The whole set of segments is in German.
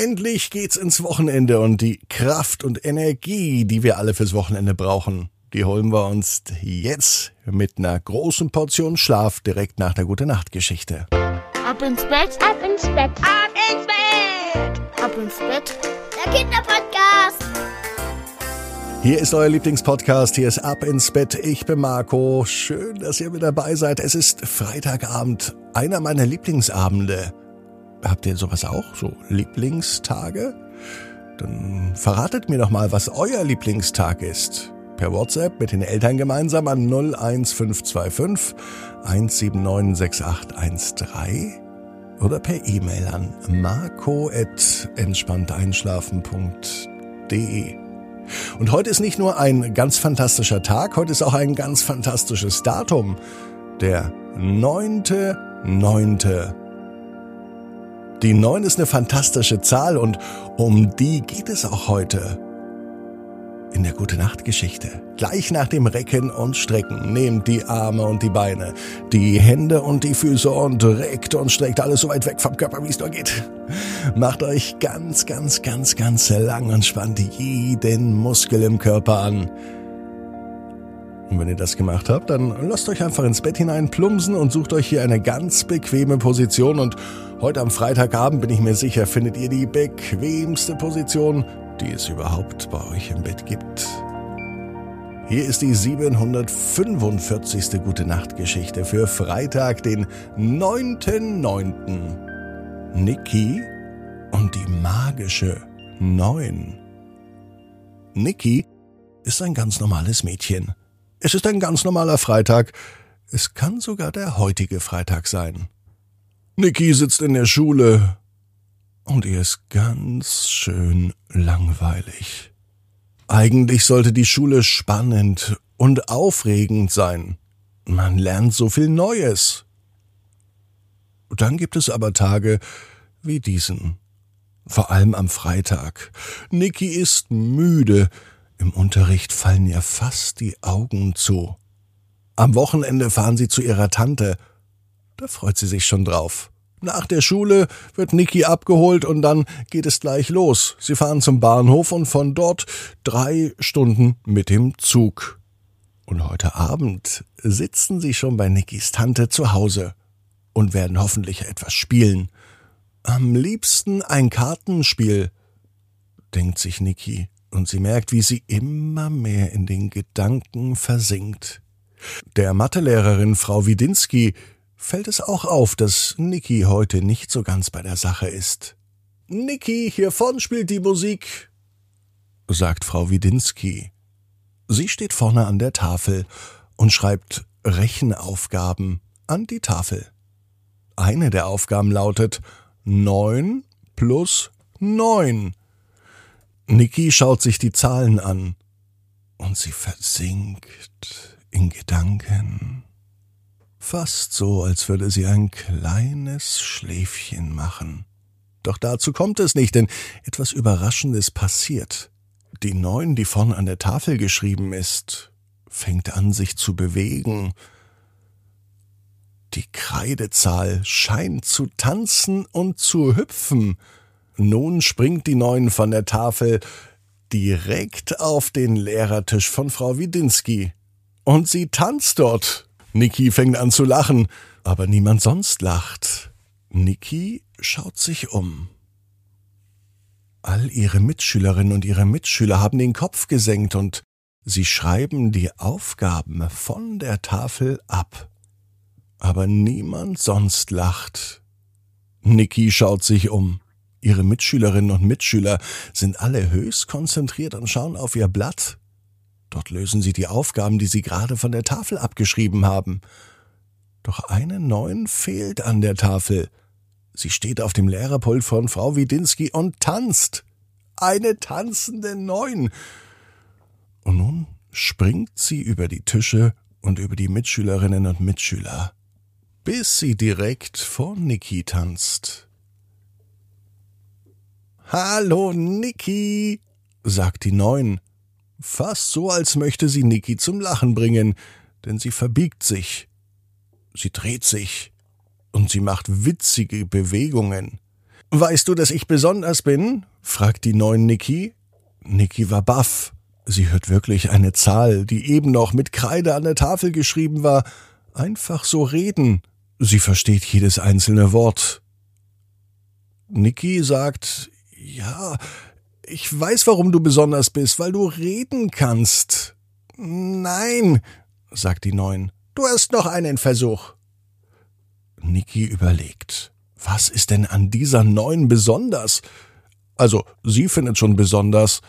Endlich geht's ins Wochenende und die Kraft und Energie, die wir alle fürs Wochenende brauchen, die holen wir uns jetzt mit einer großen Portion Schlaf direkt nach der Gute Nacht Geschichte. Ab ins Bett, Ab ins Bett. ab ins Bett, ab ins Bett. Der Kinderpodcast. Hier ist euer Lieblingspodcast, hier ist Ab ins Bett. Ich bin Marco. Schön, dass ihr mit dabei seid. Es ist Freitagabend, einer meiner Lieblingsabende. Habt ihr sowas auch? So Lieblingstage? Dann verratet mir doch mal, was euer Lieblingstag ist. Per WhatsApp mit den Eltern gemeinsam an 01525 1796813 oder per E-Mail an marco.entspannteinschlafen.de. Und heute ist nicht nur ein ganz fantastischer Tag, heute ist auch ein ganz fantastisches Datum. Der 9.9. Die 9 ist eine fantastische Zahl und um die geht es auch heute. In der Gute Nacht Geschichte. Gleich nach dem Recken und Strecken nehmt die Arme und die Beine, die Hände und die Füße und reckt und streckt alles so weit weg vom Körper, wie es nur geht. Macht euch ganz, ganz, ganz, ganz lang und spannt jeden Muskel im Körper an. Und wenn ihr das gemacht habt, dann lasst euch einfach ins Bett hinein plumpsen und sucht euch hier eine ganz bequeme Position. Und heute am Freitagabend bin ich mir sicher, findet ihr die bequemste Position, die es überhaupt bei euch im Bett gibt. Hier ist die 745. Gute Nacht Geschichte für Freitag, den 9.9. Niki und die magische 9. Niki ist ein ganz normales Mädchen. Es ist ein ganz normaler Freitag. Es kann sogar der heutige Freitag sein. Niki sitzt in der Schule und ihr ist ganz schön langweilig. Eigentlich sollte die Schule spannend und aufregend sein. Man lernt so viel Neues. Dann gibt es aber Tage wie diesen. Vor allem am Freitag. Niki ist müde. Im Unterricht fallen ihr fast die Augen zu. Am Wochenende fahren sie zu ihrer Tante. Da freut sie sich schon drauf. Nach der Schule wird Niki abgeholt und dann geht es gleich los. Sie fahren zum Bahnhof und von dort drei Stunden mit dem Zug. Und heute Abend sitzen sie schon bei Nikis Tante zu Hause und werden hoffentlich etwas spielen. Am liebsten ein Kartenspiel, denkt sich Niki, und sie merkt, wie sie immer mehr in den Gedanken versinkt. Der Mathelehrerin Frau Widinski fällt es auch auf, dass Niki heute nicht so ganz bei der Sache ist. Niki, hier vorn spielt die Musik, sagt Frau Widinski. Sie steht vorne an der Tafel und schreibt Rechenaufgaben an die Tafel. Eine der Aufgaben lautet neun plus neun. Niki schaut sich die Zahlen an und sie versinkt in Gedanken. Fast so, als würde sie ein kleines Schläfchen machen. Doch dazu kommt es nicht, denn etwas Überraschendes passiert. Die Neun, die vorn an der Tafel geschrieben ist, fängt an, sich zu bewegen. Die Kreidezahl scheint zu tanzen und zu hüpfen. Nun springt die Neun von der Tafel direkt auf den Lehrertisch von Frau Widinski. Und sie tanzt dort. Niki fängt an zu lachen, aber niemand sonst lacht. Niki schaut sich um. All ihre Mitschülerinnen und ihre Mitschüler haben den Kopf gesenkt und sie schreiben die Aufgaben von der Tafel ab. Aber niemand sonst lacht. Niki schaut sich um. Ihre Mitschülerinnen und Mitschüler sind alle höchst konzentriert und schauen auf ihr Blatt. Dort lösen sie die Aufgaben, die sie gerade von der Tafel abgeschrieben haben. Doch eine Neun fehlt an der Tafel. Sie steht auf dem Lehrerpult von Frau Widinski und tanzt. Eine tanzende Neun. Und nun springt sie über die Tische und über die Mitschülerinnen und Mitschüler, bis sie direkt vor Niki tanzt. Hallo, Niki, sagt die Neun. Fast so, als möchte sie Niki zum Lachen bringen, denn sie verbiegt sich. Sie dreht sich und sie macht witzige Bewegungen. Weißt du, dass ich besonders bin? fragt die neun Niki. Niki war baff. Sie hört wirklich eine Zahl, die eben noch mit Kreide an der Tafel geschrieben war, einfach so reden. Sie versteht jedes einzelne Wort. Niki sagt, ja, ich weiß, warum du besonders bist, weil du reden kannst. Nein, sagt die Neun, du hast noch einen Versuch. Niki überlegt. Was ist denn an dieser Neun besonders? Also, sie findet schon besonders,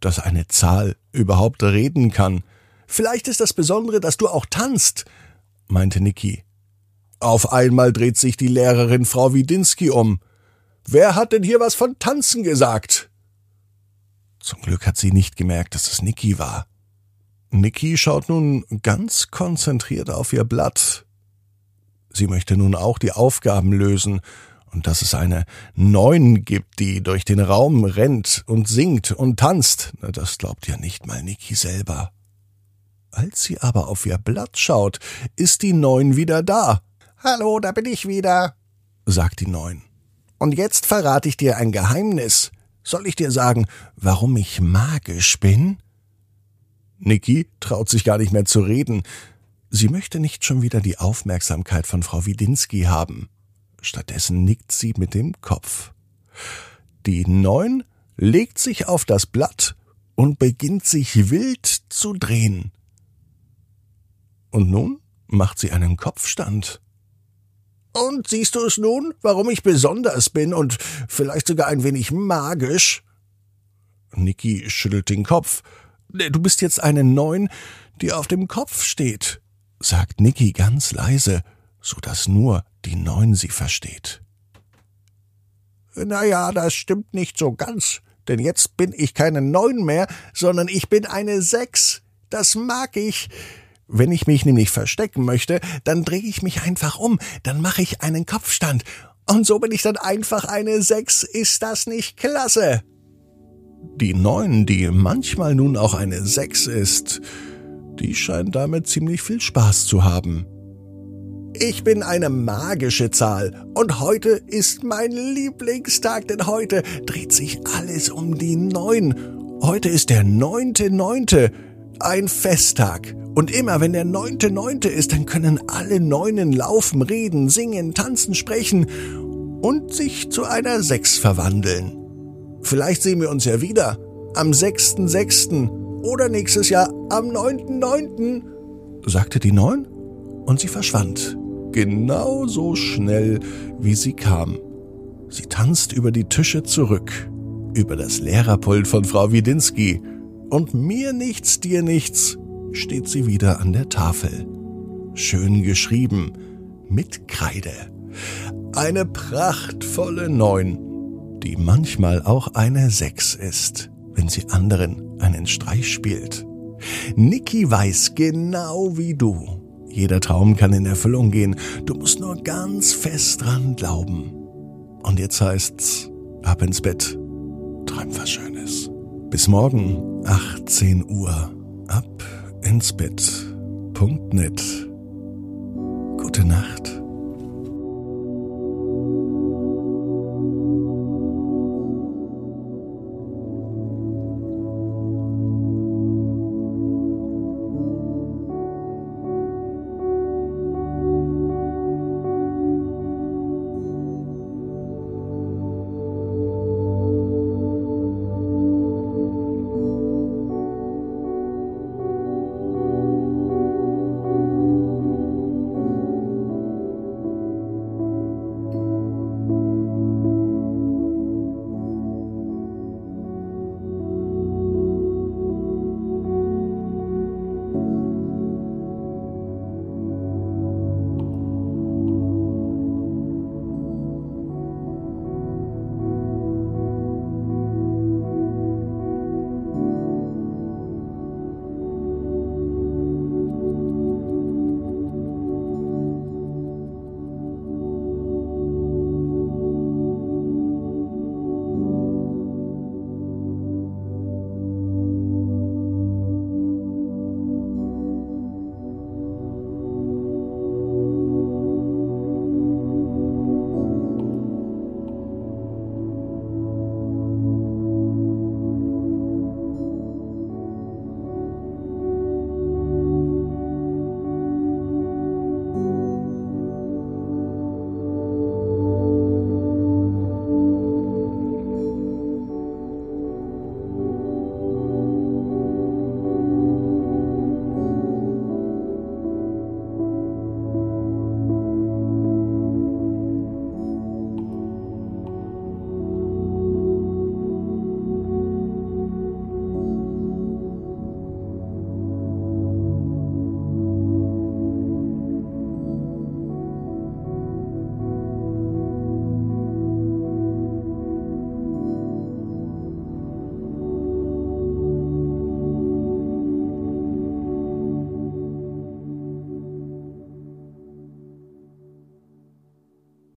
dass eine Zahl überhaupt reden kann. Vielleicht ist das Besondere, dass du auch tanzt, meinte Niki. Auf einmal dreht sich die Lehrerin Frau Widinski um. Wer hat denn hier was von Tanzen gesagt? Zum Glück hat sie nicht gemerkt, dass es Niki war. Niki schaut nun ganz konzentriert auf ihr Blatt. Sie möchte nun auch die Aufgaben lösen und dass es eine Neun gibt, die durch den Raum rennt und singt und tanzt, das glaubt ja nicht mal Niki selber. Als sie aber auf ihr Blatt schaut, ist die Neun wieder da. Hallo, da bin ich wieder, sagt die Neun. Und jetzt verrate ich dir ein Geheimnis. Soll ich dir sagen, warum ich magisch bin? Niki traut sich gar nicht mehr zu reden. Sie möchte nicht schon wieder die Aufmerksamkeit von Frau Widinski haben. Stattdessen nickt sie mit dem Kopf. Die Neun legt sich auf das Blatt und beginnt sich wild zu drehen. Und nun macht sie einen Kopfstand. Und siehst du es nun, warum ich besonders bin und vielleicht sogar ein wenig magisch? Niki schüttelt den Kopf. Du bist jetzt eine Neun, die auf dem Kopf steht, sagt Niki ganz leise, so dass nur die Neun sie versteht. Na ja, das stimmt nicht so ganz, denn jetzt bin ich keine Neun mehr, sondern ich bin eine Sechs. Das mag ich. Wenn ich mich nämlich verstecken möchte, dann drehe ich mich einfach um, dann mache ich einen Kopfstand. Und so bin ich dann einfach eine Sechs. Ist das nicht klasse? Die Neun, die manchmal nun auch eine Sechs ist, die scheint damit ziemlich viel Spaß zu haben. Ich bin eine magische Zahl und heute ist mein Lieblingstag, denn heute dreht sich alles um die Neun. Heute ist der neunte Neunte, ein Festtag. Und immer wenn der neunte Neunte ist, dann können alle Neunen laufen, reden, singen, tanzen, sprechen und sich zu einer Sechs verwandeln. Vielleicht sehen wir uns ja wieder am sechsten sechsten oder nächstes Jahr am neunten neunten, sagte die Neun und sie verschwand genauso schnell, wie sie kam. Sie tanzt über die Tische zurück, über das Lehrerpult von Frau Widinski, und mir nichts, dir nichts, steht sie wieder an der Tafel. Schön geschrieben, mit Kreide. Eine prachtvolle Neun, die manchmal auch eine Sechs ist, wenn sie anderen einen Streich spielt. Niki weiß genau wie du, jeder Traum kann in Erfüllung gehen. Du musst nur ganz fest dran glauben. Und jetzt heißt's, ab ins Bett. Träum was Schönes. Bis morgen, 18 Uhr. Ab ins Bett. Punkt net. Gute Nacht.